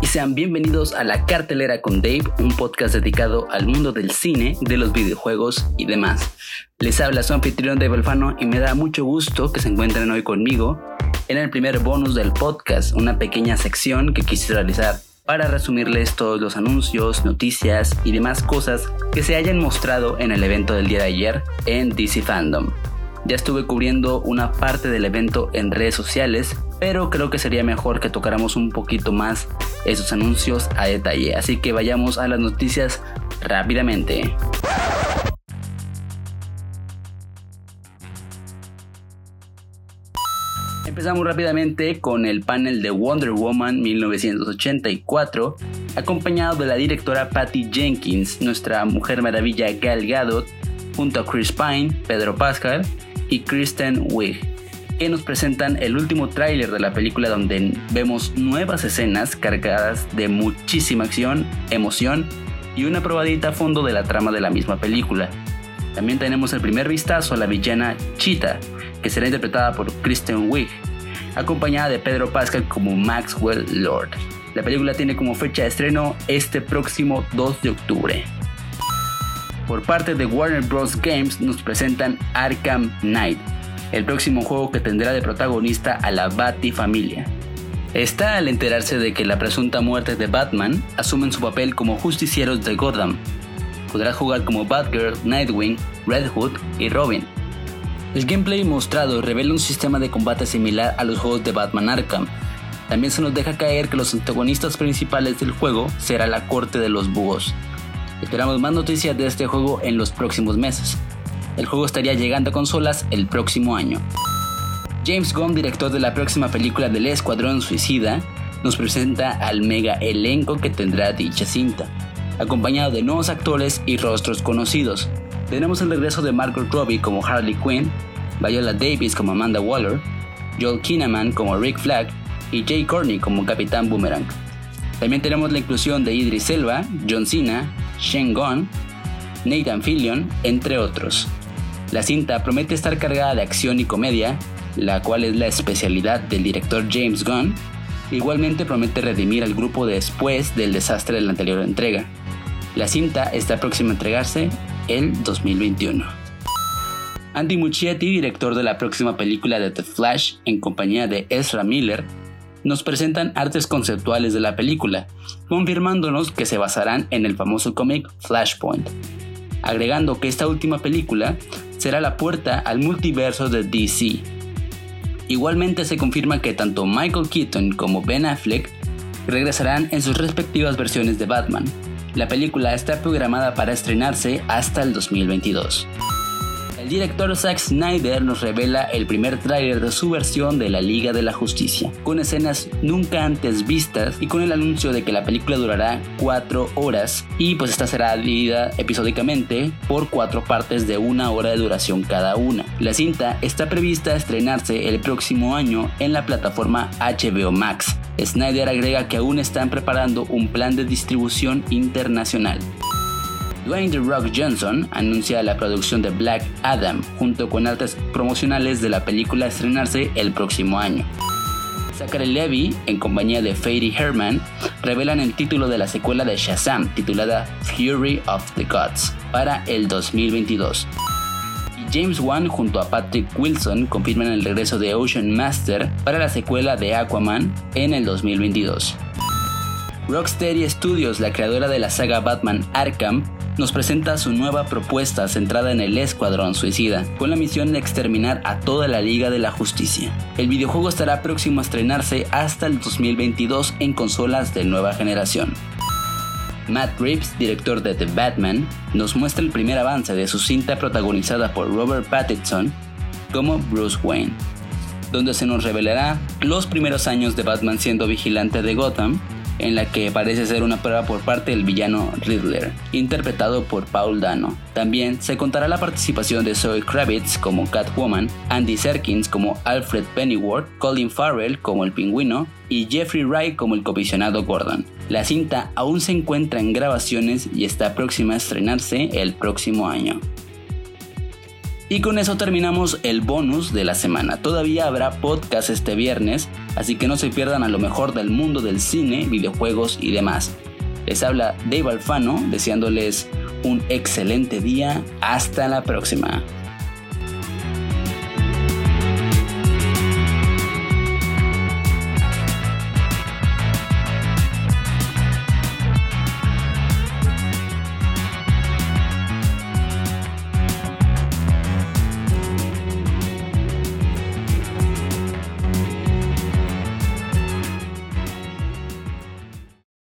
y sean bienvenidos a La Cartelera con Dave, un podcast dedicado al mundo del cine, de los videojuegos y demás. Les habla su anfitrión Dave Alfano y me da mucho gusto que se encuentren hoy conmigo en el primer bonus del podcast, una pequeña sección que quise realizar para resumirles todos los anuncios, noticias y demás cosas que se hayan mostrado en el evento del día de ayer en DC Fandom. Ya estuve cubriendo una parte del evento en redes sociales, pero creo que sería mejor que tocáramos un poquito más esos anuncios a detalle. Así que vayamos a las noticias rápidamente. Empezamos rápidamente con el panel de Wonder Woman 1984, acompañado de la directora Patty Jenkins, nuestra Mujer Maravilla Gal Gadot, junto a Chris Pine, Pedro Pascal y Kristen Wiig, que nos presentan el último tráiler de la película donde vemos nuevas escenas cargadas de muchísima acción, emoción y una probadita a fondo de la trama de la misma película. También tenemos el primer vistazo a la villana Cheetah, que será interpretada por Kristen Wiig, acompañada de Pedro Pascal como Maxwell Lord. La película tiene como fecha de estreno este próximo 2 de octubre. Por parte de Warner Bros. Games nos presentan Arkham Knight, el próximo juego que tendrá de protagonista a la Batifamilia. Está al enterarse de que la presunta muerte de Batman asumen su papel como justicieros de Gotham. Podrá jugar como Batgirl, Nightwing, Red Hood y Robin. El gameplay mostrado revela un sistema de combate similar a los juegos de Batman Arkham. También se nos deja caer que los antagonistas principales del juego será la corte de los búhos, Esperamos más noticias de este juego en los próximos meses. El juego estaría llegando a consolas el próximo año. James Gunn, director de la próxima película del Escuadrón Suicida, nos presenta al mega elenco que tendrá dicha cinta, acompañado de nuevos actores y rostros conocidos. Tenemos el regreso de Margot Robbie como Harley Quinn, Viola Davis como Amanda Waller, Joel Kinnaman como Rick Flag y Jay Courtney como Capitán Boomerang. También tenemos la inclusión de Idris Elba, John Cena, Shen Gong, Nathan Fillion, entre otros. La cinta promete estar cargada de acción y comedia, la cual es la especialidad del director James Gunn. Igualmente promete redimir al grupo después del desastre de la anterior entrega. La cinta está próxima a entregarse el 2021. Andy Muschietti, director de la próxima película de The Flash en compañía de Ezra Miller, nos presentan artes conceptuales de la película, confirmándonos que se basarán en el famoso cómic Flashpoint, agregando que esta última película será la puerta al multiverso de DC. Igualmente se confirma que tanto Michael Keaton como Ben Affleck regresarán en sus respectivas versiones de Batman. La película está programada para estrenarse hasta el 2022 director Zack Snyder nos revela el primer tráiler de su versión de la Liga de la Justicia, con escenas nunca antes vistas y con el anuncio de que la película durará 4 horas y pues esta será dividida episódicamente por 4 partes de una hora de duración cada una. La cinta está prevista a estrenarse el próximo año en la plataforma HBO Max. Snyder agrega que aún están preparando un plan de distribución internacional. Dwayne The Rock Johnson anuncia la producción de Black Adam junto con artes promocionales de la película a estrenarse el próximo año. Zachary Levy, en compañía de Fady Herman, revelan el título de la secuela de Shazam, titulada Fury of the Gods, para el 2022. Y James Wan junto a Patrick Wilson confirman el regreso de Ocean Master para la secuela de Aquaman en el 2022. Rocksteady Studios, la creadora de la saga Batman Arkham, nos presenta su nueva propuesta centrada en el Escuadrón Suicida, con la misión de exterminar a toda la Liga de la Justicia. El videojuego estará próximo a estrenarse hasta el 2022 en consolas de nueva generación. Matt Reeves, director de The Batman, nos muestra el primer avance de su cinta protagonizada por Robert Pattinson como Bruce Wayne, donde se nos revelará los primeros años de Batman siendo vigilante de Gotham en la que parece ser una prueba por parte del villano Riddler, interpretado por Paul Dano. También se contará la participación de Zoe Kravitz como Catwoman, Andy Serkins como Alfred Pennyworth, Colin Farrell como el pingüino y Jeffrey Wright como el comisionado Gordon. La cinta aún se encuentra en grabaciones y está próxima a estrenarse el próximo año. Y con eso terminamos el bonus de la semana. Todavía habrá podcast este viernes así que no se pierdan a lo mejor del mundo del cine, videojuegos y demás. Les habla Dave Alfano, deseándoles un excelente día. Hasta la próxima.